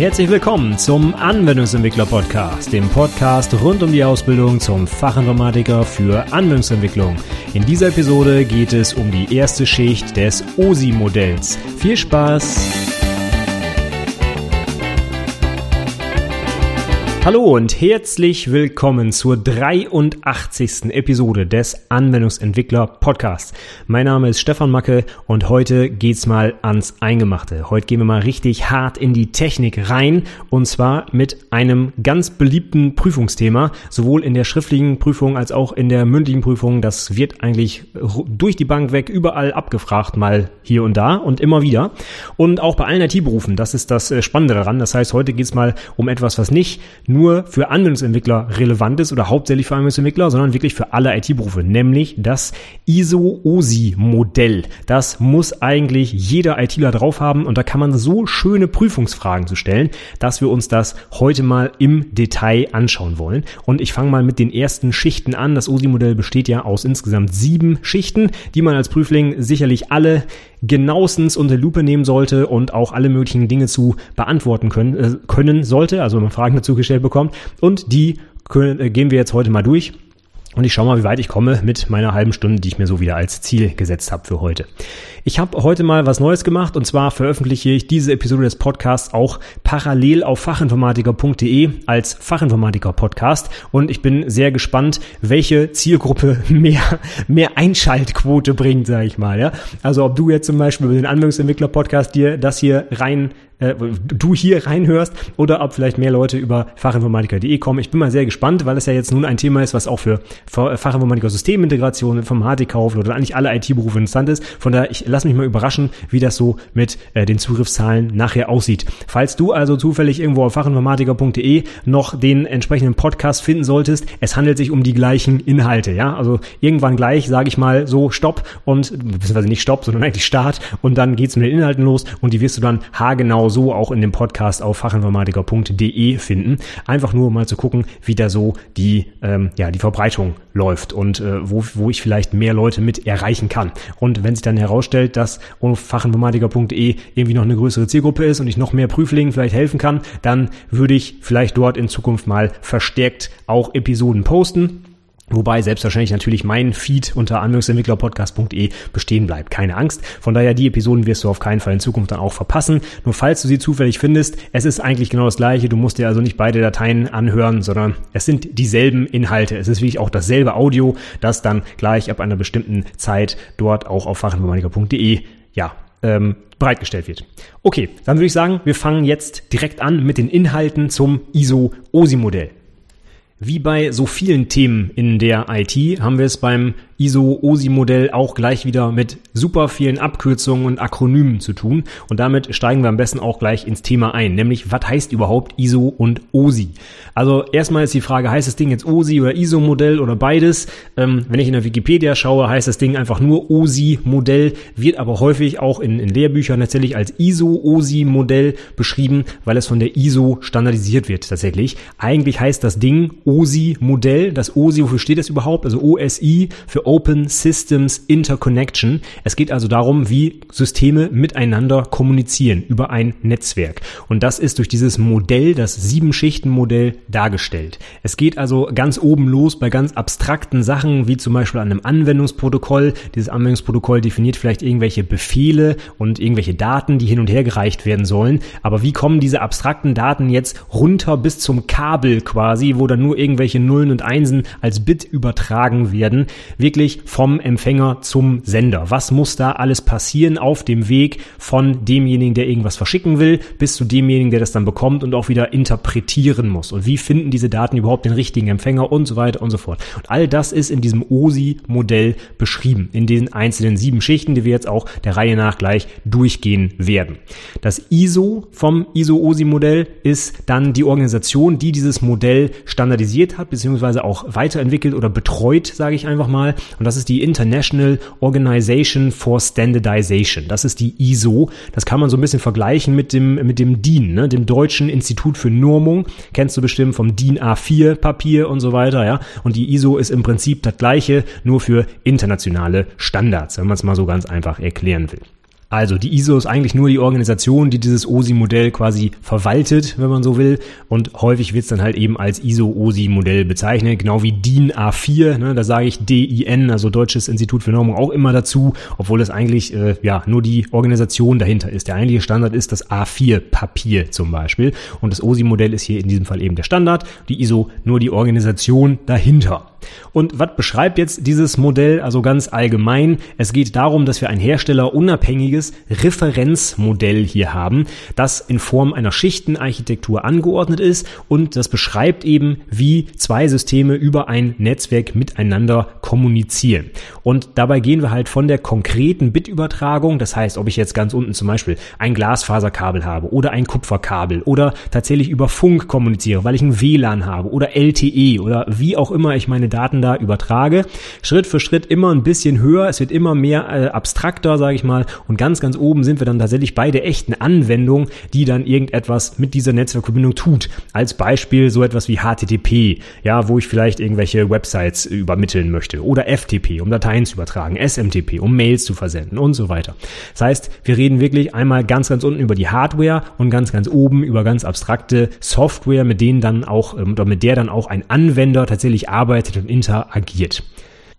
Herzlich willkommen zum Anwendungsentwickler Podcast, dem Podcast rund um die Ausbildung zum Fachinformatiker für Anwendungsentwicklung. In dieser Episode geht es um die erste Schicht des OSI-Modells. Viel Spaß! Hallo und herzlich willkommen zur 83. Episode des Anwendungsentwickler Podcasts. Mein Name ist Stefan Macke und heute geht's mal ans Eingemachte. Heute gehen wir mal richtig hart in die Technik rein und zwar mit einem ganz beliebten Prüfungsthema, sowohl in der schriftlichen Prüfung als auch in der mündlichen Prüfung. Das wird eigentlich durch die Bank weg überall abgefragt, mal hier und da und immer wieder. Und auch bei allen IT-Berufen, das ist das äh, Spannende daran. Das heißt, heute geht's mal um etwas, was nicht nur für Anwendungsentwickler relevant ist oder hauptsächlich für Anwendungsentwickler, sondern wirklich für alle IT-Berufe, nämlich das ISO-OSI-Modell. Das muss eigentlich jeder ITler drauf haben und da kann man so schöne Prüfungsfragen zu stellen, dass wir uns das heute mal im Detail anschauen wollen. Und ich fange mal mit den ersten Schichten an. Das OSI-Modell besteht ja aus insgesamt sieben Schichten, die man als Prüfling sicherlich alle genauestens unter Lupe nehmen sollte und auch alle möglichen Dinge zu beantworten können, äh, können sollte, also wenn man Fragen dazu gestellt bekommt. Und die können, äh, gehen wir jetzt heute mal durch. Und ich schaue mal, wie weit ich komme mit meiner halben Stunde, die ich mir so wieder als Ziel gesetzt habe für heute. Ich habe heute mal was Neues gemacht und zwar veröffentliche ich diese Episode des Podcasts auch parallel auf fachinformatiker.de als Fachinformatiker-Podcast und ich bin sehr gespannt, welche Zielgruppe mehr, mehr Einschaltquote bringt, sage ich mal. Ja? Also ob du jetzt zum Beispiel über den Anwendungsentwickler-Podcast dir das hier rein äh, du hier reinhörst oder ob vielleicht mehr Leute über fachinformatiker.de kommen. Ich bin mal sehr gespannt, weil es ja jetzt nun ein Thema ist, was auch für Fachinformatiker Systemintegration, Informatikkauf oder eigentlich alle IT-Berufe interessant ist. Von daher, ich lass mich mal überraschen, wie das so mit äh, den Zugriffszahlen nachher aussieht. Falls du also zufällig irgendwo auf fachinformatiker.de noch den entsprechenden Podcast finden solltest, es handelt sich um die gleichen Inhalte, ja? Also irgendwann gleich sage ich mal so Stopp und beziehungsweise nicht Stopp, sondern eigentlich Start und dann geht's mit den Inhalten los und die wirst du dann haargenau so auch in dem Podcast auf fachinformatiker.de finden. Einfach nur mal zu gucken, wie da so die, ähm, ja, die Verbreitung läuft und äh, wo, wo ich vielleicht mehr Leute mit erreichen kann. Und wenn sich dann herausstellt, dass auf fachinformatiker.de irgendwie noch eine größere Zielgruppe ist und ich noch mehr Prüflingen vielleicht helfen kann, dann würde ich vielleicht dort in Zukunft mal verstärkt auch Episoden posten Wobei selbstverständlich natürlich mein Feed unter anwendungsentwicklerpodcast.de bestehen bleibt. Keine Angst. Von daher, die Episoden wirst du auf keinen Fall in Zukunft dann auch verpassen. Nur falls du sie zufällig findest, es ist eigentlich genau das gleiche. Du musst dir also nicht beide Dateien anhören, sondern es sind dieselben Inhalte. Es ist wirklich auch dasselbe Audio, das dann gleich ab einer bestimmten Zeit dort auch auf fachinformatiker.de, ja, ähm, bereitgestellt wird. Okay, dann würde ich sagen, wir fangen jetzt direkt an mit den Inhalten zum ISO-OSI-Modell. Wie bei so vielen Themen in der IT haben wir es beim ISO-OSI-Modell auch gleich wieder mit super vielen Abkürzungen und Akronymen zu tun. Und damit steigen wir am besten auch gleich ins Thema ein, nämlich was heißt überhaupt ISO und OSI? Also erstmal ist die Frage, heißt das Ding jetzt OSI oder ISO-Modell oder beides? Ähm, wenn ich in der Wikipedia schaue, heißt das Ding einfach nur OSI-Modell, wird aber häufig auch in, in Lehrbüchern tatsächlich als ISO-OSI-Modell beschrieben, weil es von der ISO standardisiert wird tatsächlich. Eigentlich heißt das Ding OSI-Modell. Das OSI, wofür steht das überhaupt? Also OSI für Open Systems Interconnection. Es geht also darum, wie Systeme miteinander kommunizieren über ein Netzwerk. Und das ist durch dieses Modell, das Sieben-Schichten-Modell, dargestellt. Es geht also ganz oben los bei ganz abstrakten Sachen, wie zum Beispiel an einem Anwendungsprotokoll. Dieses Anwendungsprotokoll definiert vielleicht irgendwelche Befehle und irgendwelche Daten, die hin und her gereicht werden sollen. Aber wie kommen diese abstrakten Daten jetzt runter bis zum Kabel quasi, wo dann nur irgendwelche Nullen und Einsen als Bit übertragen werden? Wirklich vom Empfänger zum Sender. Was muss da alles passieren auf dem Weg von demjenigen, der irgendwas verschicken will, bis zu demjenigen, der das dann bekommt und auch wieder interpretieren muss? Und wie finden diese Daten überhaupt den richtigen Empfänger und so weiter und so fort? Und all das ist in diesem OSI-Modell beschrieben, in den einzelnen sieben Schichten, die wir jetzt auch der Reihe nach gleich durchgehen werden. Das ISO vom ISO-OSI-Modell ist dann die Organisation, die dieses Modell standardisiert hat, beziehungsweise auch weiterentwickelt oder betreut, sage ich einfach mal. Und das ist die International Organization for Standardization. Das ist die ISO. Das kann man so ein bisschen vergleichen mit dem, mit dem DIN, ne? dem Deutschen Institut für Normung. Kennst du bestimmt vom DIN A4 Papier und so weiter, ja. Und die ISO ist im Prinzip das gleiche, nur für internationale Standards, wenn man es mal so ganz einfach erklären will. Also die ISO ist eigentlich nur die Organisation, die dieses OSI-Modell quasi verwaltet, wenn man so will. Und häufig wird es dann halt eben als ISO-OSI-Modell bezeichnet, genau wie DIN A4. Ne, da sage ich DIN, also Deutsches Institut für Normung, auch immer dazu, obwohl das eigentlich äh, ja nur die Organisation dahinter ist. Der eigentliche Standard ist das A4-Papier zum Beispiel. Und das OSI-Modell ist hier in diesem Fall eben der Standard. Die ISO nur die Organisation dahinter. Und was beschreibt jetzt dieses Modell? Also ganz allgemein. Es geht darum, dass wir ein herstellerunabhängiges Referenzmodell hier haben, das in Form einer Schichtenarchitektur angeordnet ist und das beschreibt eben, wie zwei Systeme über ein Netzwerk miteinander kommunizieren. Und dabei gehen wir halt von der konkreten Bitübertragung, das heißt, ob ich jetzt ganz unten zum Beispiel ein Glasfaserkabel habe oder ein Kupferkabel oder tatsächlich über Funk kommuniziere, weil ich ein WLAN habe oder LTE oder wie auch immer ich meine Daten da übertrage. Schritt für Schritt immer ein bisschen höher, es wird immer mehr äh, abstrakter, sage ich mal, und ganz, ganz oben sind wir dann tatsächlich bei der echten Anwendung, die dann irgendetwas mit dieser Netzwerkverbindung tut. Als Beispiel so etwas wie HTTP, ja, wo ich vielleicht irgendwelche Websites übermitteln möchte oder FTP, um Dateien zu übertragen, SMTP, um Mails zu versenden und so weiter. Das heißt, wir reden wirklich einmal ganz, ganz unten über die Hardware und ganz, ganz oben über ganz abstrakte Software, mit denen dann auch, ähm, oder mit der dann auch ein Anwender tatsächlich arbeitet und interagiert.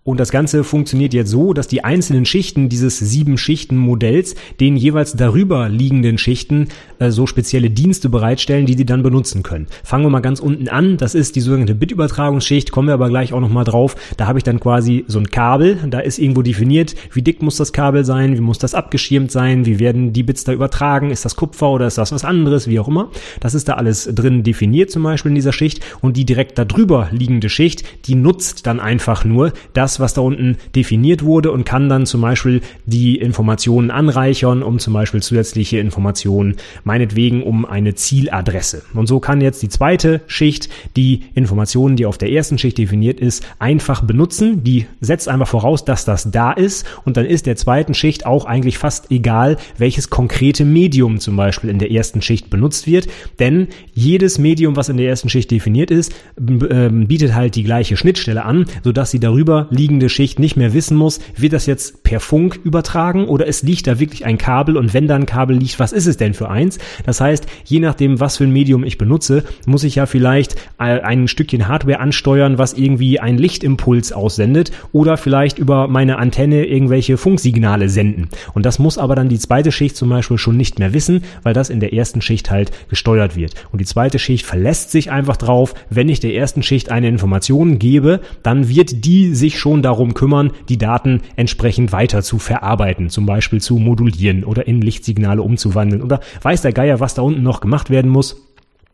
Und das Ganze funktioniert jetzt so, dass die einzelnen Schichten dieses sieben Schichten Modells den jeweils darüber liegenden Schichten äh, so spezielle Dienste bereitstellen, die die dann benutzen können. Fangen wir mal ganz unten an. Das ist die sogenannte Bitübertragungsschicht. Kommen wir aber gleich auch nochmal drauf. Da habe ich dann quasi so ein Kabel. Da ist irgendwo definiert, wie dick muss das Kabel sein, wie muss das abgeschirmt sein, wie werden die Bits da übertragen, ist das Kupfer oder ist das was anderes, wie auch immer. Das ist da alles drin definiert zum Beispiel in dieser Schicht. Und die direkt darüber liegende Schicht, die nutzt dann einfach nur das, das, was da unten definiert wurde und kann dann zum Beispiel die Informationen anreichern, um zum Beispiel zusätzliche Informationen, meinetwegen um eine Zieladresse. Und so kann jetzt die zweite Schicht die Informationen, die auf der ersten Schicht definiert ist, einfach benutzen. Die setzt einfach voraus, dass das da ist und dann ist der zweiten Schicht auch eigentlich fast egal, welches konkrete Medium zum Beispiel in der ersten Schicht benutzt wird, denn jedes Medium, was in der ersten Schicht definiert ist, ähm, bietet halt die gleiche Schnittstelle an, sodass sie darüber liegende Schicht nicht mehr wissen muss, wird das jetzt per Funk übertragen oder es liegt da wirklich ein Kabel und wenn da ein Kabel liegt, was ist es denn für eins? Das heißt, je nachdem, was für ein Medium ich benutze, muss ich ja vielleicht ein Stückchen Hardware ansteuern, was irgendwie einen Lichtimpuls aussendet oder vielleicht über meine Antenne irgendwelche Funksignale senden. Und das muss aber dann die zweite Schicht zum Beispiel schon nicht mehr wissen, weil das in der ersten Schicht halt gesteuert wird. Und die zweite Schicht verlässt sich einfach drauf, wenn ich der ersten Schicht eine Information gebe, dann wird die sich schon darum kümmern, die Daten entsprechend weiter zu verarbeiten, zum Beispiel zu modulieren oder in Lichtsignale umzuwandeln oder weiß der Geier, was da unten noch gemacht werden muss.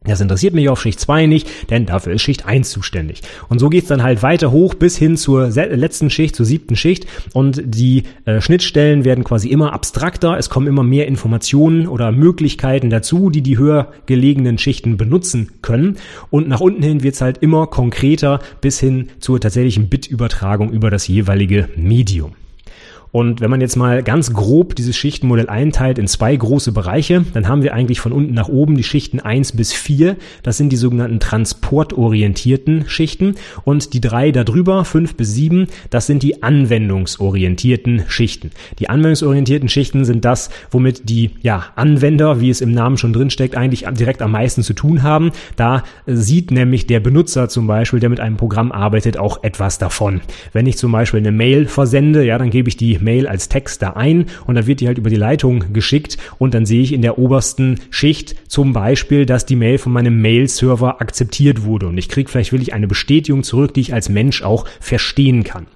Das interessiert mich auf Schicht 2 nicht, denn dafür ist Schicht 1 zuständig. Und so geht's dann halt weiter hoch bis hin zur letzten Schicht, zur siebten Schicht. Und die äh, Schnittstellen werden quasi immer abstrakter. Es kommen immer mehr Informationen oder Möglichkeiten dazu, die die höher gelegenen Schichten benutzen können. Und nach unten hin wird's halt immer konkreter bis hin zur tatsächlichen Bitübertragung über das jeweilige Medium. Und wenn man jetzt mal ganz grob dieses Schichtenmodell einteilt in zwei große Bereiche, dann haben wir eigentlich von unten nach oben die Schichten eins bis vier. Das sind die sogenannten transportorientierten Schichten. Und die drei darüber, fünf bis sieben, das sind die anwendungsorientierten Schichten. Die anwendungsorientierten Schichten sind das, womit die ja, Anwender, wie es im Namen schon drin steckt, eigentlich direkt am meisten zu tun haben. Da sieht nämlich der Benutzer zum Beispiel, der mit einem Programm arbeitet, auch etwas davon. Wenn ich zum Beispiel eine Mail versende, ja, dann gebe ich die Mail als Text da ein und dann wird die halt über die Leitung geschickt und dann sehe ich in der obersten Schicht zum Beispiel, dass die Mail von meinem Mail-Server akzeptiert wurde und ich kriege vielleicht wirklich eine Bestätigung zurück, die ich als Mensch auch verstehen kann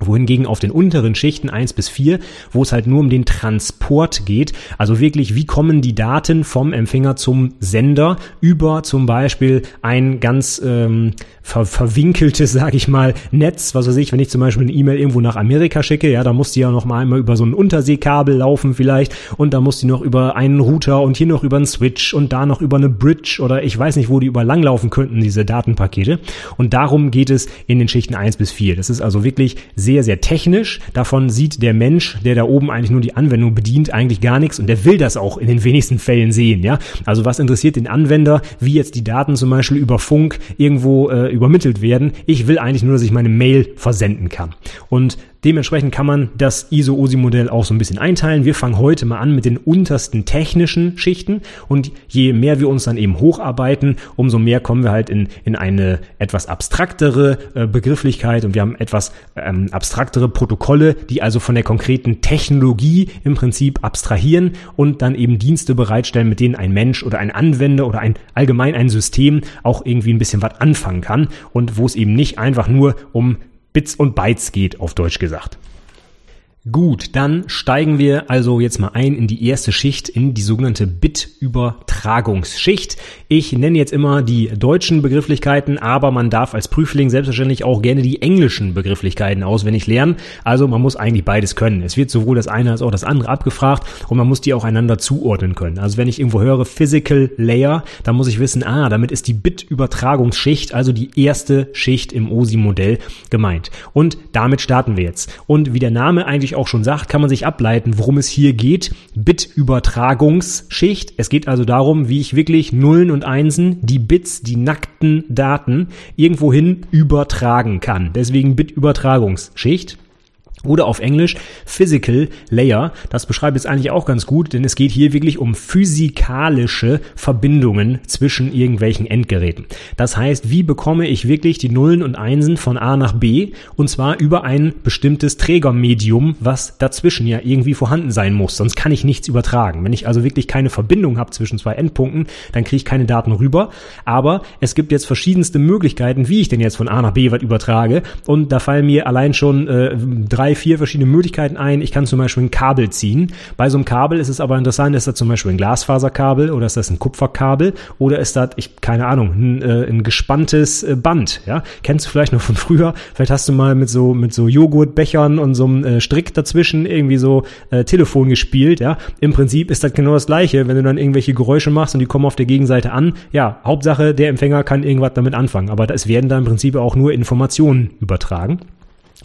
wohingegen auf den unteren Schichten eins bis vier, wo es halt nur um den Transport geht, also wirklich, wie kommen die Daten vom Empfänger zum Sender über zum Beispiel ein ganz ähm, ver verwinkeltes, sage ich mal, Netz, was weiß ich, wenn ich zum Beispiel eine E-Mail irgendwo nach Amerika schicke, ja, da muss die ja noch mal einmal über so ein Unterseekabel laufen vielleicht und da muss die noch über einen Router und hier noch über einen Switch und da noch über eine Bridge oder ich weiß nicht, wo die über lang laufen könnten, diese Datenpakete. Und darum geht es in den Schichten eins bis vier. Das ist also wirklich sehr sehr, sehr technisch. Davon sieht der Mensch, der da oben eigentlich nur die Anwendung bedient, eigentlich gar nichts und der will das auch in den wenigsten Fällen sehen. Ja, also was interessiert den Anwender, wie jetzt die Daten zum Beispiel über Funk irgendwo äh, übermittelt werden? Ich will eigentlich nur, dass ich meine Mail versenden kann. Und dementsprechend kann man das ISO-OSI-Modell auch so ein bisschen einteilen. Wir fangen heute mal an mit den untersten technischen Schichten. Und je mehr wir uns dann eben hocharbeiten, umso mehr kommen wir halt in, in eine etwas abstraktere äh, Begrifflichkeit. Und wir haben etwas ähm, abstraktere Protokolle, die also von der konkreten Technologie im Prinzip abstrahieren und dann eben Dienste bereitstellen, mit denen ein Mensch oder ein Anwender oder ein allgemein ein System auch irgendwie ein bisschen was anfangen kann. Und wo es eben nicht einfach nur um Bits und Bytes geht, auf Deutsch gesagt. Gut, dann steigen wir also jetzt mal ein in die erste Schicht, in die sogenannte Bit-Übertragungsschicht. Ich nenne jetzt immer die deutschen Begrifflichkeiten, aber man darf als Prüfling selbstverständlich auch gerne die englischen Begrifflichkeiten auswendig lernen. Also man muss eigentlich beides können. Es wird sowohl das eine als auch das andere abgefragt und man muss die auch einander zuordnen können. Also wenn ich irgendwo höre Physical Layer, dann muss ich wissen, ah, damit ist die Bit-Übertragungsschicht, also die erste Schicht im OSI-Modell gemeint. Und damit starten wir jetzt. Und wie der Name eigentlich natürlich auch schon sagt, kann man sich ableiten, worum es hier geht. Bit-Übertragungsschicht. Es geht also darum, wie ich wirklich Nullen und Einsen, die Bits, die nackten Daten irgendwohin übertragen kann. Deswegen Bit-Übertragungsschicht. Oder auf Englisch Physical Layer. Das beschreibt es eigentlich auch ganz gut, denn es geht hier wirklich um physikalische Verbindungen zwischen irgendwelchen Endgeräten. Das heißt, wie bekomme ich wirklich die Nullen und Einsen von A nach B und zwar über ein bestimmtes Trägermedium, was dazwischen ja irgendwie vorhanden sein muss. Sonst kann ich nichts übertragen. Wenn ich also wirklich keine Verbindung habe zwischen zwei Endpunkten, dann kriege ich keine Daten rüber. Aber es gibt jetzt verschiedenste Möglichkeiten, wie ich denn jetzt von A nach B was übertrage. Und da fallen mir allein schon äh, drei drei, vier verschiedene Möglichkeiten ein. Ich kann zum Beispiel ein Kabel ziehen. Bei so einem Kabel ist es aber interessant, ist das zum Beispiel ein Glasfaserkabel oder ist das ein Kupferkabel oder ist das, ich, keine Ahnung, ein, äh, ein gespanntes äh, Band, ja? Kennst du vielleicht noch von früher? Vielleicht hast du mal mit so, mit so Joghurtbechern und so einem äh, Strick dazwischen irgendwie so äh, Telefon gespielt, ja? Im Prinzip ist das genau das Gleiche, wenn du dann irgendwelche Geräusche machst und die kommen auf der Gegenseite an. Ja, Hauptsache, der Empfänger kann irgendwas damit anfangen. Aber es werden da im Prinzip auch nur Informationen übertragen.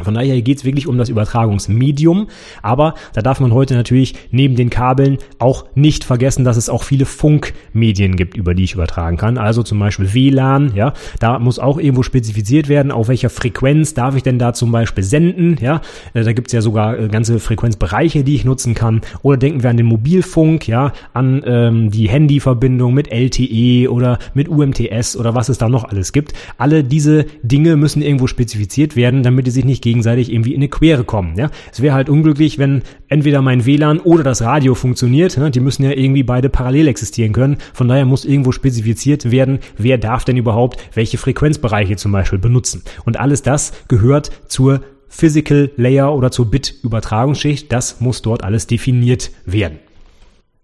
Von daher geht es wirklich um das Übertragungsmedium, aber da darf man heute natürlich neben den Kabeln auch nicht vergessen, dass es auch viele Funkmedien gibt, über die ich übertragen kann. Also zum Beispiel WLAN, ja, da muss auch irgendwo spezifiziert werden, auf welcher Frequenz darf ich denn da zum Beispiel senden, ja. Äh, da gibt's ja sogar äh, ganze Frequenzbereiche, die ich nutzen kann. Oder denken wir an den Mobilfunk, ja, an ähm, die Handyverbindung mit LTE oder mit UMTS oder was es da noch alles gibt. Alle diese Dinge müssen irgendwo spezifiziert werden, damit die sich nicht gegenseitig irgendwie in eine Quere kommen. Ja? Es wäre halt unglücklich, wenn entweder mein WLAN oder das Radio funktioniert. Ne? Die müssen ja irgendwie beide parallel existieren können. Von daher muss irgendwo spezifiziert werden, wer darf denn überhaupt welche Frequenzbereiche zum Beispiel benutzen. Und alles das gehört zur Physical Layer oder zur Bit-Übertragungsschicht. Das muss dort alles definiert werden.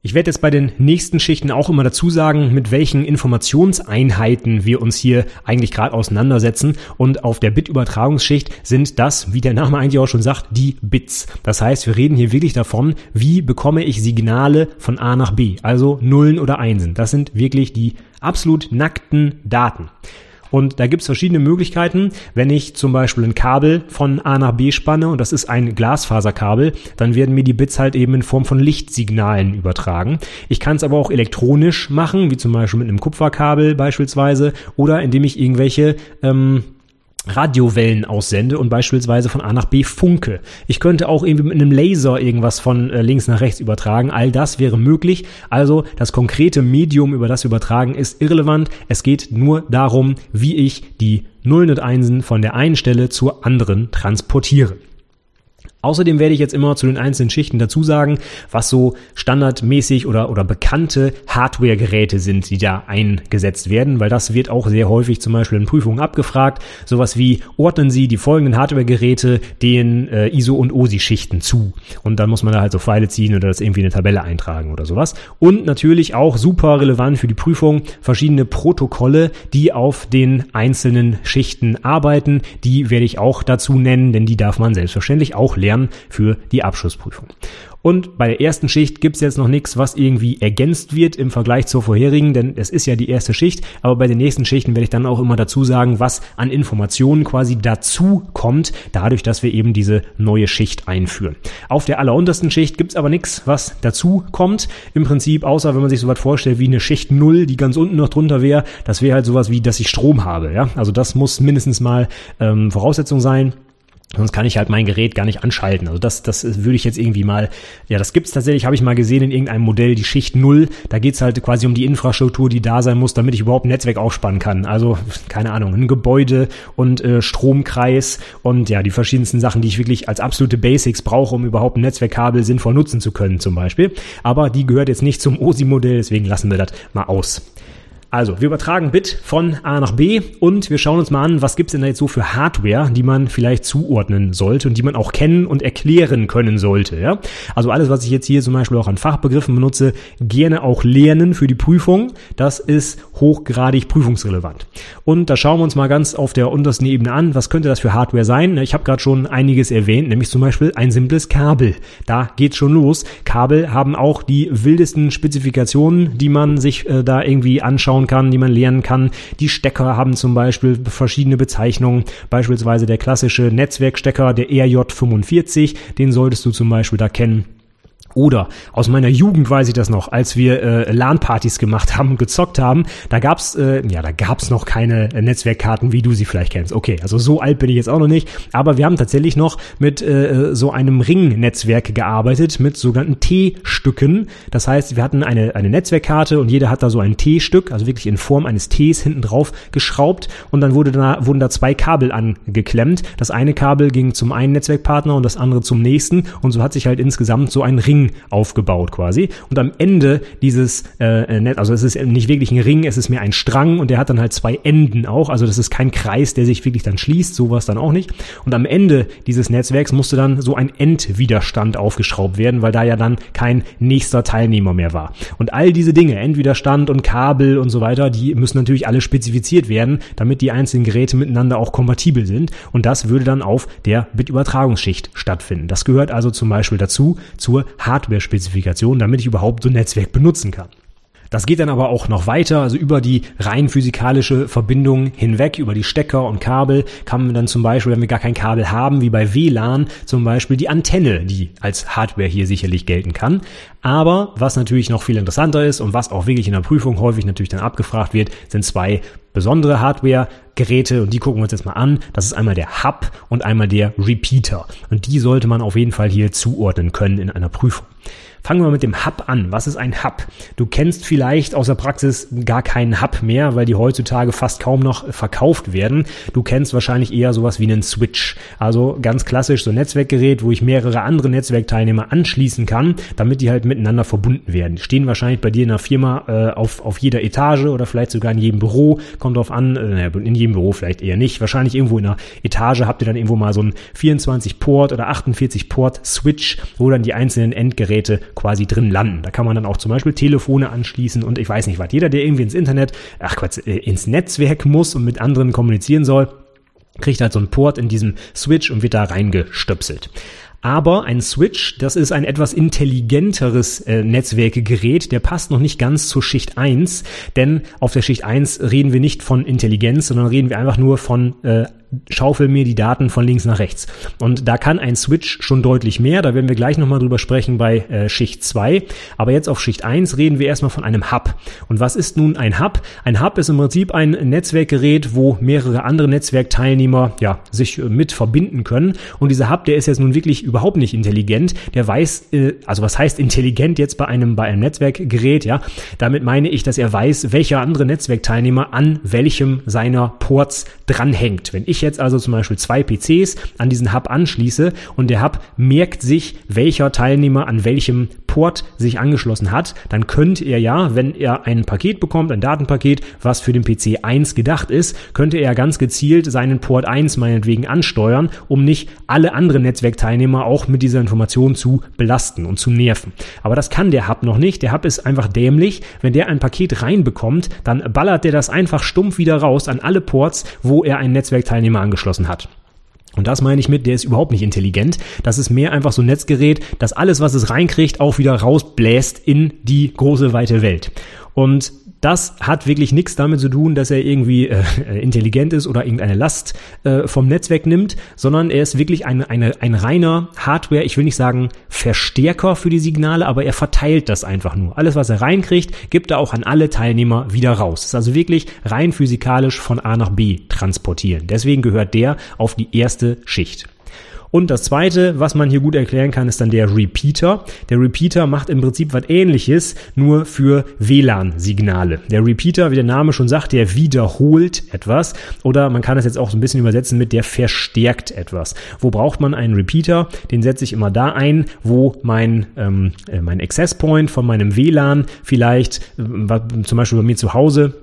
Ich werde jetzt bei den nächsten Schichten auch immer dazu sagen, mit welchen Informationseinheiten wir uns hier eigentlich gerade auseinandersetzen. Und auf der Bit-Übertragungsschicht sind das, wie der Name eigentlich auch schon sagt, die Bits. Das heißt, wir reden hier wirklich davon, wie bekomme ich Signale von A nach B, also Nullen oder Einsen. Das sind wirklich die absolut nackten Daten. Und da gibt es verschiedene Möglichkeiten. Wenn ich zum Beispiel ein Kabel von A nach B spanne und das ist ein Glasfaserkabel, dann werden mir die Bits halt eben in Form von Lichtsignalen übertragen. Ich kann es aber auch elektronisch machen, wie zum Beispiel mit einem Kupferkabel beispielsweise, oder indem ich irgendwelche ähm, Radiowellen aussende und beispielsweise von A nach B funke. Ich könnte auch irgendwie mit einem Laser irgendwas von äh, links nach rechts übertragen. All das wäre möglich. Also das konkrete Medium, über das wir übertragen, ist irrelevant. Es geht nur darum, wie ich die Nullen und Einsen von der einen Stelle zur anderen transportiere. Außerdem werde ich jetzt immer zu den einzelnen Schichten dazu sagen, was so standardmäßig oder, oder bekannte Hardware-Geräte sind, die da eingesetzt werden, weil das wird auch sehr häufig zum Beispiel in Prüfungen abgefragt. Sowas wie, ordnen Sie die folgenden Hardware-Geräte den äh, ISO- und OSI-Schichten zu. Und dann muss man da halt so Pfeile ziehen oder das irgendwie in eine Tabelle eintragen oder sowas. Und natürlich auch super relevant für die Prüfung, verschiedene Protokolle, die auf den einzelnen Schichten arbeiten. Die werde ich auch dazu nennen, denn die darf man selbstverständlich auch lernen lernen für die Abschlussprüfung. Und bei der ersten Schicht gibt's jetzt noch nichts, was irgendwie ergänzt wird im Vergleich zur vorherigen, denn es ist ja die erste Schicht. Aber bei den nächsten Schichten werde ich dann auch immer dazu sagen, was an Informationen quasi dazu kommt, dadurch, dass wir eben diese neue Schicht einführen. Auf der alleruntersten Schicht gibt's aber nichts, was dazu kommt. Im Prinzip, außer wenn man sich sowas vorstellt wie eine Schicht Null, die ganz unten noch drunter wäre, das wäre halt sowas wie, dass ich Strom habe. Ja? Also das muss mindestens mal ähm, Voraussetzung sein. Sonst kann ich halt mein Gerät gar nicht anschalten. Also das, das würde ich jetzt irgendwie mal, ja, das gibt's tatsächlich, habe ich mal gesehen in irgendeinem Modell, die Schicht Null. Da geht's halt quasi um die Infrastruktur, die da sein muss, damit ich überhaupt ein Netzwerk aufspannen kann. Also, keine Ahnung, ein Gebäude und äh, Stromkreis und ja, die verschiedensten Sachen, die ich wirklich als absolute Basics brauche, um überhaupt ein Netzwerkkabel sinnvoll nutzen zu können, zum Beispiel. Aber die gehört jetzt nicht zum OSI-Modell, deswegen lassen wir das mal aus. Also, wir übertragen Bit von A nach B und wir schauen uns mal an, was gibt's denn da jetzt so für Hardware, die man vielleicht zuordnen sollte und die man auch kennen und erklären können sollte. Ja? Also alles, was ich jetzt hier zum Beispiel auch an Fachbegriffen benutze, gerne auch lernen für die Prüfung. Das ist hochgradig prüfungsrelevant. Und da schauen wir uns mal ganz auf der untersten Ebene an, was könnte das für Hardware sein. Ich habe gerade schon einiges erwähnt, nämlich zum Beispiel ein simples Kabel. Da geht's schon los. Kabel haben auch die wildesten Spezifikationen, die man sich äh, da irgendwie anschauen anschauen kann, die man lernen kann. Die Stecker haben zum Beispiel verschiedene Bezeichnungen, beispielsweise der klassische Netzwerkstecker, der RJ45, den solltest du zum Beispiel da kennen. Oder aus meiner Jugend weiß ich das noch, als wir äh, LAN-Partys gemacht haben und gezockt haben, da gab's äh, ja, da gab's noch keine äh, Netzwerkkarten, wie du sie vielleicht kennst. Okay, also so alt bin ich jetzt auch noch nicht, aber wir haben tatsächlich noch mit äh, so einem Ringnetzwerk gearbeitet, mit sogenannten T-Stücken. Das heißt, wir hatten eine, eine Netzwerkkarte und jeder hat da so ein T-Stück, also wirklich in Form eines Ts hinten drauf geschraubt und dann wurde da, wurden da zwei Kabel angeklemmt. Das eine Kabel ging zum einen Netzwerkpartner und das andere zum nächsten und so hat sich halt insgesamt so ein Ring Ring aufgebaut quasi. Und am Ende dieses äh, Netz, also es ist nicht wirklich ein Ring, es ist mehr ein Strang und der hat dann halt zwei Enden auch. Also das ist kein Kreis, der sich wirklich dann schließt, sowas dann auch nicht. Und am Ende dieses Netzwerks musste dann so ein Endwiderstand aufgeschraubt werden, weil da ja dann kein nächster Teilnehmer mehr war. Und all diese Dinge, Endwiderstand und Kabel und so weiter, die müssen natürlich alle spezifiziert werden, damit die einzelnen Geräte miteinander auch kompatibel sind. Und das würde dann auf der Bitübertragungsschicht stattfinden. Das gehört also zum Beispiel dazu zur Hardware-Spezifikation, damit ich überhaupt so ein Netzwerk benutzen kann. Das geht dann aber auch noch weiter, also über die rein physikalische Verbindung hinweg, über die Stecker und Kabel, kann man dann zum Beispiel, wenn wir gar kein Kabel haben, wie bei WLAN, zum Beispiel die Antenne, die als Hardware hier sicherlich gelten kann. Aber was natürlich noch viel interessanter ist und was auch wirklich in der Prüfung häufig natürlich dann abgefragt wird, sind zwei besondere Hardware-Geräte und die gucken wir uns jetzt mal an. Das ist einmal der Hub und einmal der Repeater. Und die sollte man auf jeden Fall hier zuordnen können in einer Prüfung. Fangen wir mit dem Hub an. Was ist ein Hub? Du kennst vielleicht aus der Praxis gar keinen Hub mehr, weil die heutzutage fast kaum noch verkauft werden. Du kennst wahrscheinlich eher sowas wie einen Switch. Also ganz klassisch so ein Netzwerkgerät, wo ich mehrere andere Netzwerkteilnehmer anschließen kann, damit die halt miteinander verbunden werden. Die stehen wahrscheinlich bei dir in der Firma äh, auf, auf jeder Etage oder vielleicht sogar in jedem Büro. Kommt drauf an, äh, in jedem Büro vielleicht eher nicht. Wahrscheinlich irgendwo in einer Etage habt ihr dann irgendwo mal so einen 24 Port oder 48 Port Switch, wo dann die einzelnen Endgeräte quasi drin landen. Da kann man dann auch zum Beispiel Telefone anschließen und ich weiß nicht was. Jeder, der irgendwie ins Internet, ach Quatsch, äh, ins Netzwerk muss und mit anderen kommunizieren soll, kriegt halt so einen Port in diesem Switch und wird da reingestöpselt. Aber ein Switch, das ist ein etwas intelligenteres äh, Netzwerkgerät, der passt noch nicht ganz zur Schicht 1, denn auf der Schicht 1 reden wir nicht von Intelligenz, sondern reden wir einfach nur von äh, schaufel mir die Daten von links nach rechts. Und da kann ein Switch schon deutlich mehr, da werden wir gleich nochmal drüber sprechen bei äh, Schicht 2. Aber jetzt auf Schicht 1 reden wir erstmal von einem Hub. Und was ist nun ein Hub? Ein Hub ist im Prinzip ein Netzwerkgerät, wo mehrere andere Netzwerkteilnehmer ja, sich äh, mit verbinden können. Und dieser Hub, der ist jetzt nun wirklich überhaupt nicht intelligent. Der weiß, äh, also was heißt intelligent jetzt bei einem, bei einem Netzwerkgerät? Ja, damit meine ich, dass er weiß, welcher andere Netzwerkteilnehmer an welchem seiner Ports dranhängt. Wenn ich jetzt also zum Beispiel zwei PCs an diesen Hub anschließe und der Hub merkt sich, welcher Teilnehmer an welchem Port sich angeschlossen hat, dann könnte er ja, wenn er ein Paket bekommt, ein Datenpaket, was für den PC 1 gedacht ist, könnte er ganz gezielt seinen Port 1 meinetwegen ansteuern, um nicht alle anderen Netzwerkteilnehmer auch mit dieser Information zu belasten und zu nerven. Aber das kann der Hub noch nicht. Der Hub ist einfach dämlich. Wenn der ein Paket reinbekommt, dann ballert der das einfach stumpf wieder raus an alle Ports, wo er einen Netzwerkteilnehmer angeschlossen hat. Und das meine ich mit, der ist überhaupt nicht intelligent. Das ist mehr einfach so ein Netzgerät, das alles, was es reinkriegt, auch wieder rausbläst in die große weite Welt. Und das hat wirklich nichts damit zu tun, dass er irgendwie äh, intelligent ist oder irgendeine Last äh, vom Netzwerk nimmt, sondern er ist wirklich ein, eine, ein reiner Hardware, ich will nicht sagen Verstärker für die Signale, aber er verteilt das einfach nur. Alles, was er reinkriegt, gibt er auch an alle Teilnehmer wieder raus. Ist also wirklich rein physikalisch von A nach B transportieren. Deswegen gehört der auf die erste Schicht. Und das zweite, was man hier gut erklären kann, ist dann der Repeater. Der Repeater macht im Prinzip was ähnliches, nur für WLAN-Signale. Der Repeater, wie der Name schon sagt, der wiederholt etwas. Oder man kann es jetzt auch so ein bisschen übersetzen mit der verstärkt etwas. Wo braucht man einen Repeater? Den setze ich immer da ein, wo mein, ähm, äh, mein Access Point von meinem WLAN vielleicht, äh, zum Beispiel bei mir zu Hause,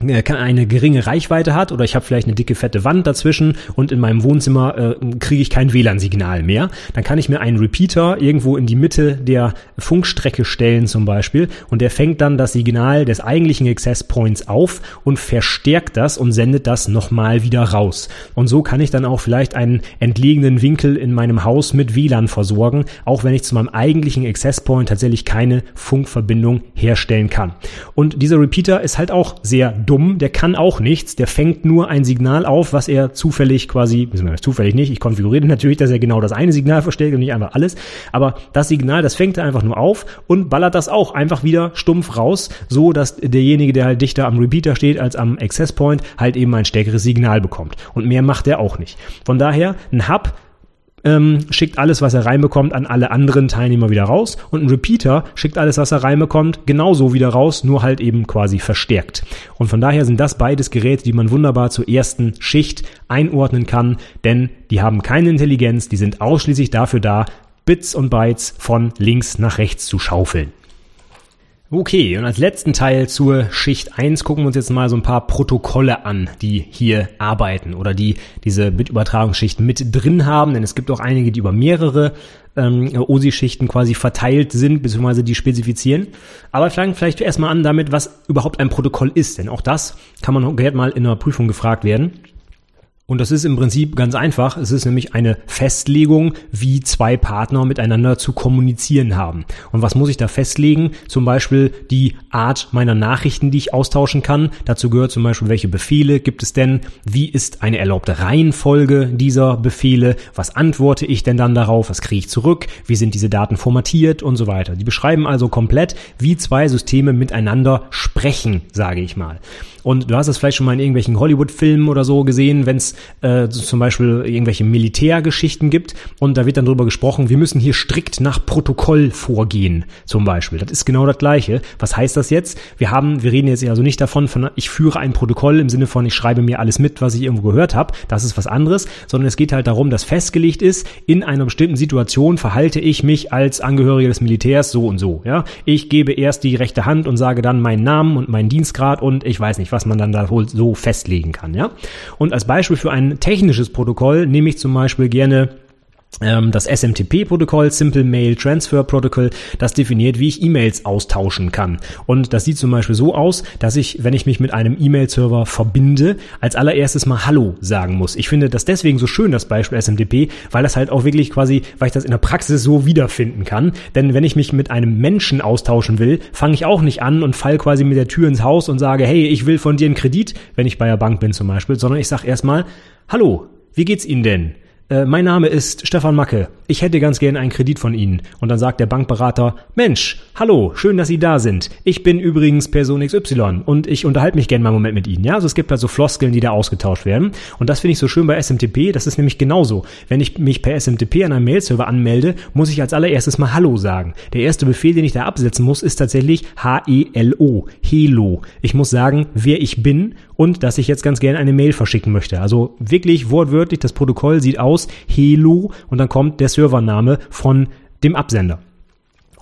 eine geringe Reichweite hat oder ich habe vielleicht eine dicke fette Wand dazwischen und in meinem Wohnzimmer äh, kriege ich kein WLAN-Signal mehr, dann kann ich mir einen Repeater irgendwo in die Mitte der Funkstrecke stellen zum Beispiel und der fängt dann das Signal des eigentlichen Access Points auf und verstärkt das und sendet das nochmal wieder raus. Und so kann ich dann auch vielleicht einen entlegenen Winkel in meinem Haus mit WLAN versorgen, auch wenn ich zu meinem eigentlichen Access Point tatsächlich keine Funkverbindung herstellen kann. Und dieser Repeater ist halt auch sehr der kann auch nichts, der fängt nur ein Signal auf, was er zufällig quasi, zufällig nicht, ich konfiguriere natürlich, dass er genau das eine Signal verstärkt und nicht einfach alles, aber das Signal, das fängt er einfach nur auf und ballert das auch einfach wieder stumpf raus, so dass derjenige, der halt dichter am Repeater steht als am Access Point, halt eben ein stärkeres Signal bekommt. Und mehr macht er auch nicht. Von daher, ein Hub ähm, schickt alles, was er reinbekommt, an alle anderen Teilnehmer wieder raus und ein Repeater schickt alles, was er reinbekommt, genauso wieder raus, nur halt eben quasi verstärkt. Und von daher sind das beides Geräte, die man wunderbar zur ersten Schicht einordnen kann, denn die haben keine Intelligenz, die sind ausschließlich dafür da, Bits und Bytes von links nach rechts zu schaufeln. Okay, und als letzten Teil zur Schicht 1 gucken wir uns jetzt mal so ein paar Protokolle an, die hier arbeiten oder die diese Bitübertragungsschicht mit drin haben, denn es gibt auch einige, die über mehrere ähm, OSI-Schichten quasi verteilt sind, beziehungsweise die spezifizieren. Aber fangen vielleicht erstmal an damit, was überhaupt ein Protokoll ist, denn auch das kann man mal in einer Prüfung gefragt werden. Und das ist im Prinzip ganz einfach. Es ist nämlich eine Festlegung, wie zwei Partner miteinander zu kommunizieren haben. Und was muss ich da festlegen? Zum Beispiel die Art meiner Nachrichten, die ich austauschen kann. Dazu gehört zum Beispiel, welche Befehle gibt es denn? Wie ist eine erlaubte Reihenfolge dieser Befehle? Was antworte ich denn dann darauf? Was kriege ich zurück? Wie sind diese Daten formatiert und so weiter? Die beschreiben also komplett, wie zwei Systeme miteinander sprechen, sage ich mal. Und du hast es vielleicht schon mal in irgendwelchen Hollywood-Filmen oder so gesehen, wenn es äh, zum Beispiel irgendwelche Militärgeschichten gibt und da wird dann drüber gesprochen, wir müssen hier strikt nach Protokoll vorgehen, zum Beispiel. Das ist genau das Gleiche. Was heißt das jetzt? Wir haben, wir reden jetzt also nicht davon, von, ich führe ein Protokoll im Sinne von, ich schreibe mir alles mit, was ich irgendwo gehört habe. Das ist was anderes, sondern es geht halt darum, dass festgelegt ist, in einer bestimmten Situation verhalte ich mich als Angehöriger des Militärs so und so. Ja, ich gebe erst die rechte Hand und sage dann meinen Namen und meinen Dienstgrad und ich weiß nicht was man dann da so festlegen kann, ja. Und als Beispiel für ein technisches Protokoll nehme ich zum Beispiel gerne das SMTP-Protokoll, Simple Mail Transfer Protocol, das definiert, wie ich E-Mails austauschen kann. Und das sieht zum Beispiel so aus, dass ich, wenn ich mich mit einem E-Mail-Server verbinde, als allererstes mal Hallo sagen muss. Ich finde das deswegen so schön, das Beispiel SMTP, weil das halt auch wirklich quasi, weil ich das in der Praxis so wiederfinden kann. Denn wenn ich mich mit einem Menschen austauschen will, fange ich auch nicht an und fall quasi mit der Tür ins Haus und sage, hey, ich will von dir einen Kredit, wenn ich bei der Bank bin zum Beispiel, sondern ich sage erstmal, Hallo, wie geht's Ihnen denn? Äh, mein Name ist Stefan Macke. Ich hätte ganz gern einen Kredit von Ihnen. Und dann sagt der Bankberater, Mensch, hallo, schön, dass Sie da sind. Ich bin übrigens Person XY und ich unterhalte mich gerne mal einen Moment mit Ihnen. Ja, also es gibt also Floskeln, die da ausgetauscht werden. Und das finde ich so schön bei SMTP. Das ist nämlich genauso. Wenn ich mich per SMTP an einem Mailserver anmelde, muss ich als allererstes mal Hallo sagen. Der erste Befehl, den ich da absetzen muss, ist tatsächlich H-E-L-O. Helo. Ich muss sagen, wer ich bin und dass ich jetzt ganz gerne eine Mail verschicken möchte. Also wirklich wortwörtlich, das Protokoll sieht aus, Helo und dann kommt der Servername von dem Absender.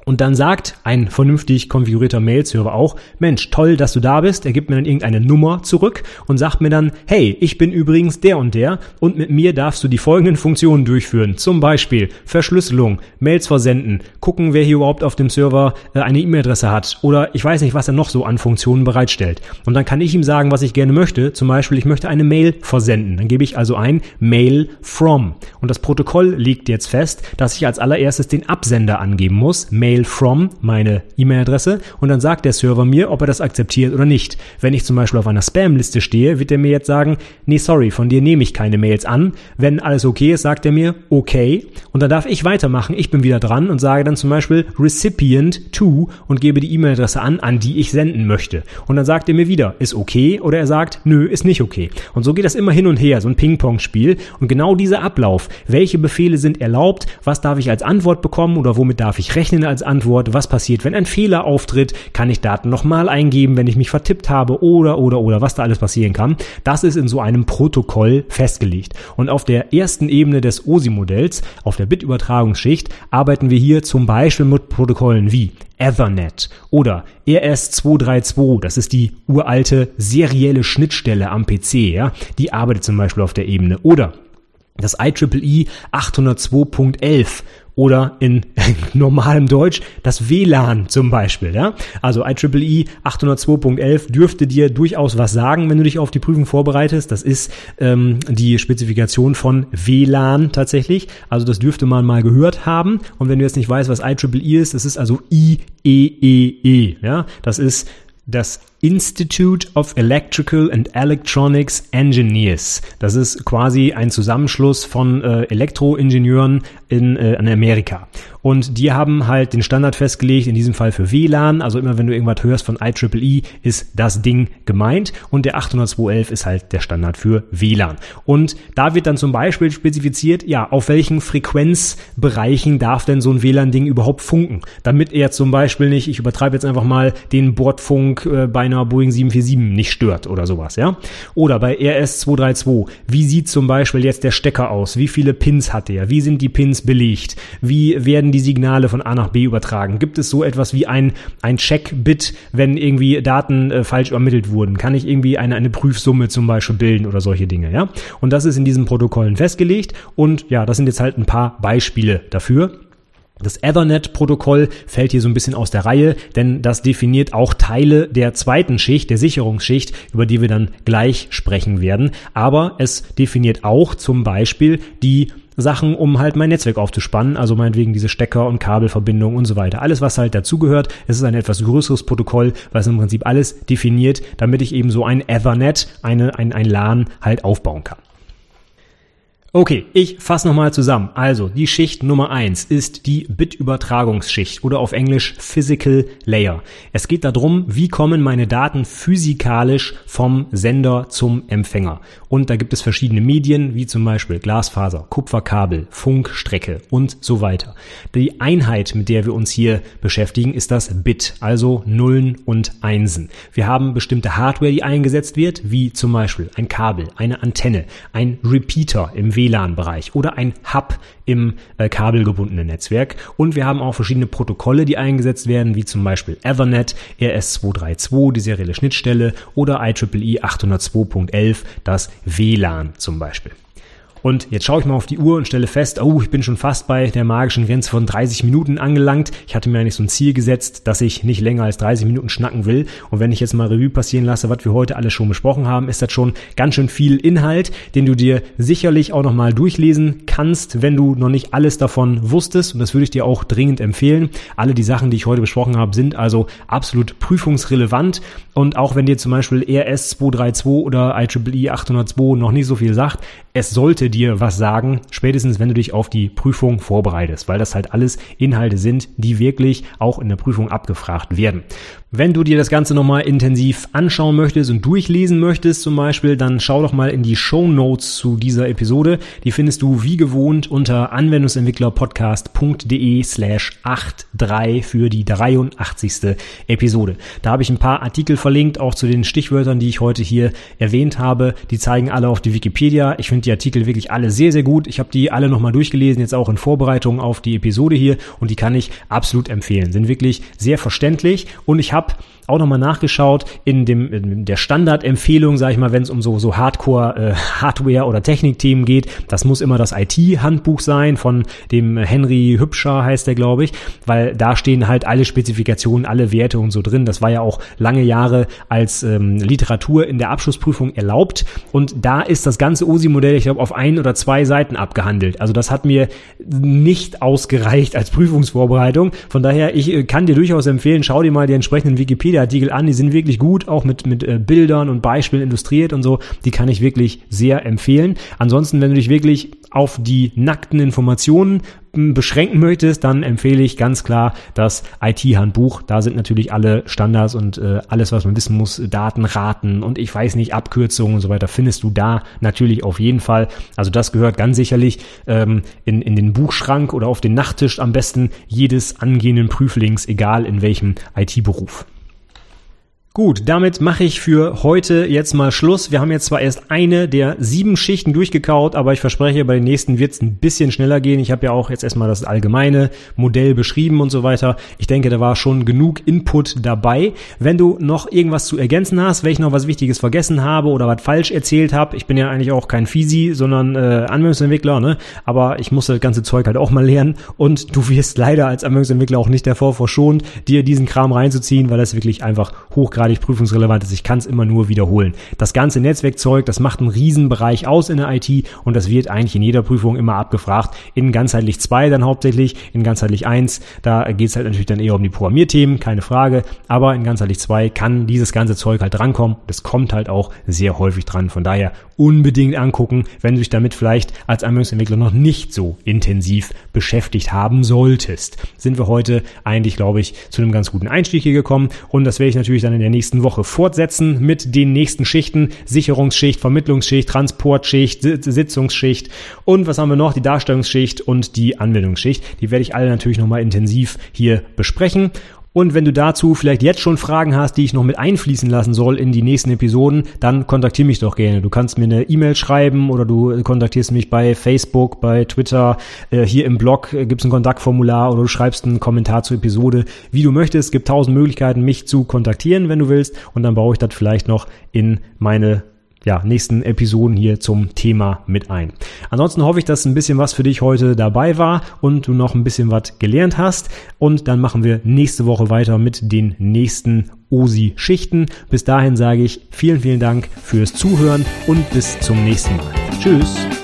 Und dann sagt ein vernünftig konfigurierter Mail-Server auch, Mensch, toll, dass du da bist. Er gibt mir dann irgendeine Nummer zurück und sagt mir dann, hey, ich bin übrigens der und der und mit mir darfst du die folgenden Funktionen durchführen. Zum Beispiel Verschlüsselung, Mails versenden, gucken, wer hier überhaupt auf dem Server äh, eine E-Mail-Adresse hat oder ich weiß nicht, was er noch so an Funktionen bereitstellt. Und dann kann ich ihm sagen, was ich gerne möchte. Zum Beispiel, ich möchte eine Mail versenden. Dann gebe ich also ein Mail from. Und das Protokoll legt jetzt fest, dass ich als allererstes den Absender angeben muss. Mail Mail from, meine E-Mail-Adresse, und dann sagt der Server mir, ob er das akzeptiert oder nicht. Wenn ich zum Beispiel auf einer Spam-Liste stehe, wird er mir jetzt sagen, nee, sorry, von dir nehme ich keine Mails an. Wenn alles okay ist, sagt er mir, okay. Und dann darf ich weitermachen. Ich bin wieder dran und sage dann zum Beispiel recipient to und gebe die E-Mail-Adresse an, an die ich senden möchte. Und dann sagt er mir wieder, ist okay oder er sagt, nö, ist nicht okay. Und so geht das immer hin und her, so ein Ping-Pong-Spiel. Und genau dieser Ablauf, welche Befehle sind erlaubt, was darf ich als Antwort bekommen oder womit darf ich rechnen als Antwort, was passiert, wenn ein Fehler auftritt, kann ich Daten nochmal eingeben, wenn ich mich vertippt habe oder, oder, oder, was da alles passieren kann. Das ist in so einem Protokoll festgelegt. Und auf der ersten Ebene des OSI-Modells, auf der Bitübertragungsschicht, arbeiten wir hier zum Beispiel mit Protokollen wie Ethernet oder RS232, das ist die uralte serielle Schnittstelle am PC, ja, die arbeitet zum Beispiel auf der Ebene. Oder das IEEE 802.11 oder in normalem Deutsch das WLAN zum Beispiel. Ja? Also IEEE 802.11 dürfte dir durchaus was sagen, wenn du dich auf die Prüfung vorbereitest. Das ist ähm, die Spezifikation von WLAN tatsächlich. Also das dürfte man mal gehört haben. Und wenn du jetzt nicht weißt, was IEEE ist, das ist also IEEE. E. Ja? Das ist das Institute of Electrical and Electronics Engineers. Das ist quasi ein Zusammenschluss von äh, Elektroingenieuren in, äh, in Amerika. Und die haben halt den Standard festgelegt, in diesem Fall für WLAN. Also immer wenn du irgendwas hörst von IEEE, ist das Ding gemeint. Und der 802.11 ist halt der Standard für WLAN. Und da wird dann zum Beispiel spezifiziert, ja, auf welchen Frequenzbereichen darf denn so ein WLAN-Ding überhaupt funken? Damit er zum Beispiel nicht, ich übertreibe jetzt einfach mal, den Bordfunk äh, bei einer Boeing 747 nicht stört oder sowas, ja? Oder bei RS232, wie sieht zum Beispiel jetzt der Stecker aus? Wie viele Pins hat der? Wie sind die Pins belegt? Wie werden die Signale von A nach B übertragen? Gibt es so etwas wie ein, ein Check-Bit, wenn irgendwie Daten äh, falsch übermittelt wurden? Kann ich irgendwie eine, eine Prüfsumme zum Beispiel bilden oder solche Dinge, ja? Und das ist in diesen Protokollen festgelegt und ja, das sind jetzt halt ein paar Beispiele dafür. Das Ethernet-Protokoll fällt hier so ein bisschen aus der Reihe, denn das definiert auch Teile der zweiten Schicht, der Sicherungsschicht, über die wir dann gleich sprechen werden. Aber es definiert auch zum Beispiel die Sachen, um halt mein Netzwerk aufzuspannen, also meinetwegen diese Stecker und Kabelverbindungen und so weiter. Alles, was halt dazugehört. Es ist ein etwas größeres Protokoll, was im Prinzip alles definiert, damit ich eben so ein Ethernet, eine, ein, ein LAN halt aufbauen kann. Okay, ich fasse nochmal zusammen. Also, die Schicht Nummer eins ist die Bitübertragungsschicht oder auf Englisch Physical Layer. Es geht darum, wie kommen meine Daten physikalisch vom Sender zum Empfänger. Und da gibt es verschiedene Medien, wie zum Beispiel Glasfaser, Kupferkabel, Funkstrecke und so weiter. Die Einheit, mit der wir uns hier beschäftigen, ist das Bit, also Nullen und Einsen. Wir haben bestimmte Hardware, die eingesetzt wird, wie zum Beispiel ein Kabel, eine Antenne, ein Repeater im WLAN-Bereich oder ein Hub im äh, kabelgebundenen Netzwerk. Und wir haben auch verschiedene Protokolle, die eingesetzt werden, wie zum Beispiel Ethernet, RS232, die serielle Schnittstelle oder IEEE 802.11, das WLAN zum Beispiel. Und jetzt schaue ich mal auf die Uhr und stelle fest, oh, ich bin schon fast bei der magischen Grenze von 30 Minuten angelangt. Ich hatte mir eigentlich so ein Ziel gesetzt, dass ich nicht länger als 30 Minuten schnacken will. Und wenn ich jetzt mal Revue passieren lasse, was wir heute alles schon besprochen haben, ist das schon ganz schön viel Inhalt, den du dir sicherlich auch nochmal durchlesen kannst, wenn du noch nicht alles davon wusstest. Und das würde ich dir auch dringend empfehlen. Alle die Sachen, die ich heute besprochen habe, sind also absolut prüfungsrelevant. Und auch wenn dir zum Beispiel RS 232 oder IEEE 802 noch nicht so viel sagt, es sollte dir was sagen, spätestens wenn du dich auf die Prüfung vorbereitest, weil das halt alles Inhalte sind, die wirklich auch in der Prüfung abgefragt werden. Wenn du dir das Ganze nochmal intensiv anschauen möchtest und durchlesen möchtest zum Beispiel, dann schau doch mal in die Show Notes zu dieser Episode. Die findest du wie gewohnt unter anwendungsentwicklerpodcast.de slash 83 für die 83. Episode. Da habe ich ein paar Artikel verlinkt, auch zu den Stichwörtern, die ich heute hier erwähnt habe. Die zeigen alle auf die Wikipedia. Ich finde die Artikel wirklich alle sehr, sehr gut. Ich habe die alle nochmal durchgelesen, jetzt auch in Vorbereitung auf die Episode hier und die kann ich absolut empfehlen. Sind wirklich sehr verständlich und ich habe habe auch nochmal nachgeschaut in dem in der Standardempfehlung, sage ich mal, wenn es um so so Hardcore äh, Hardware oder Technikthemen geht. Das muss immer das IT-Handbuch sein von dem Henry Hübscher heißt der, glaube ich, weil da stehen halt alle Spezifikationen, alle Werte und so drin. Das war ja auch lange Jahre als ähm, Literatur in der Abschlussprüfung erlaubt und da ist das ganze OSI-Modell, ich glaube, auf ein oder zwei Seiten abgehandelt. Also das hat mir nicht ausgereicht als Prüfungsvorbereitung. Von daher, ich äh, kann dir durchaus empfehlen, schau dir mal die entsprechenden Wikipedia-Artikel an. Die sind wirklich gut, auch mit, mit äh, Bildern und Beispielen illustriert und so. Die kann ich wirklich sehr empfehlen. Ansonsten, wenn du dich wirklich auf die nackten Informationen beschränken möchtest, dann empfehle ich ganz klar das IT-Handbuch. Da sind natürlich alle Standards und äh, alles, was man wissen muss, Daten, Raten und ich weiß nicht, Abkürzungen und so weiter, findest du da natürlich auf jeden Fall. Also das gehört ganz sicherlich ähm, in, in den Buchschrank oder auf den Nachttisch am besten jedes angehenden Prüflings, egal in welchem IT-Beruf. Gut, damit mache ich für heute jetzt mal Schluss. Wir haben jetzt zwar erst eine der sieben Schichten durchgekaut, aber ich verspreche, bei den nächsten wird es ein bisschen schneller gehen. Ich habe ja auch jetzt erstmal das allgemeine Modell beschrieben und so weiter. Ich denke, da war schon genug Input dabei. Wenn du noch irgendwas zu ergänzen hast, wenn ich noch was Wichtiges vergessen habe oder was falsch erzählt habe, ich bin ja eigentlich auch kein Fisi, sondern äh, Anwendungsentwickler, ne? aber ich muss das ganze Zeug halt auch mal lernen und du wirst leider als Anwendungsentwickler auch nicht davor verschont, dir diesen Kram reinzuziehen, weil das wirklich einfach hochgradig hochgradig prüfungsrelevant ist. Ich kann es immer nur wiederholen. Das ganze Netzwerkzeug, das macht einen Riesenbereich aus in der IT und das wird eigentlich in jeder Prüfung immer abgefragt. In ganzheitlich 2 dann hauptsächlich, in ganzheitlich 1, da geht es halt natürlich dann eher um die Programmierthemen, keine Frage. Aber in ganzheitlich 2 kann dieses ganze Zeug halt drankommen. Das kommt halt auch sehr häufig dran. Von daher unbedingt angucken, wenn du dich damit vielleicht als Anwendungsentwickler noch nicht so intensiv beschäftigt haben solltest. Sind wir heute eigentlich, glaube ich, zu einem ganz guten Einstieg hier gekommen und das werde ich natürlich dann in der nächsten Woche fortsetzen mit den nächsten Schichten. Sicherungsschicht, Vermittlungsschicht, Transportschicht, Sitzungsschicht und was haben wir noch? Die Darstellungsschicht und die Anwendungsschicht. Die werde ich alle natürlich nochmal intensiv hier besprechen. Und wenn du dazu vielleicht jetzt schon Fragen hast, die ich noch mit einfließen lassen soll in die nächsten Episoden, dann kontaktiere mich doch gerne. Du kannst mir eine E-Mail schreiben oder du kontaktierst mich bei Facebook, bei Twitter, äh, hier im Blog äh, gibt es ein Kontaktformular oder du schreibst einen Kommentar zur Episode, wie du möchtest. Es gibt tausend Möglichkeiten, mich zu kontaktieren, wenn du willst. Und dann baue ich das vielleicht noch in meine ja, nächsten Episoden hier zum Thema mit ein. Ansonsten hoffe ich, dass ein bisschen was für dich heute dabei war und du noch ein bisschen was gelernt hast. Und dann machen wir nächste Woche weiter mit den nächsten OSI-Schichten. Bis dahin sage ich vielen, vielen Dank fürs Zuhören und bis zum nächsten Mal. Tschüss!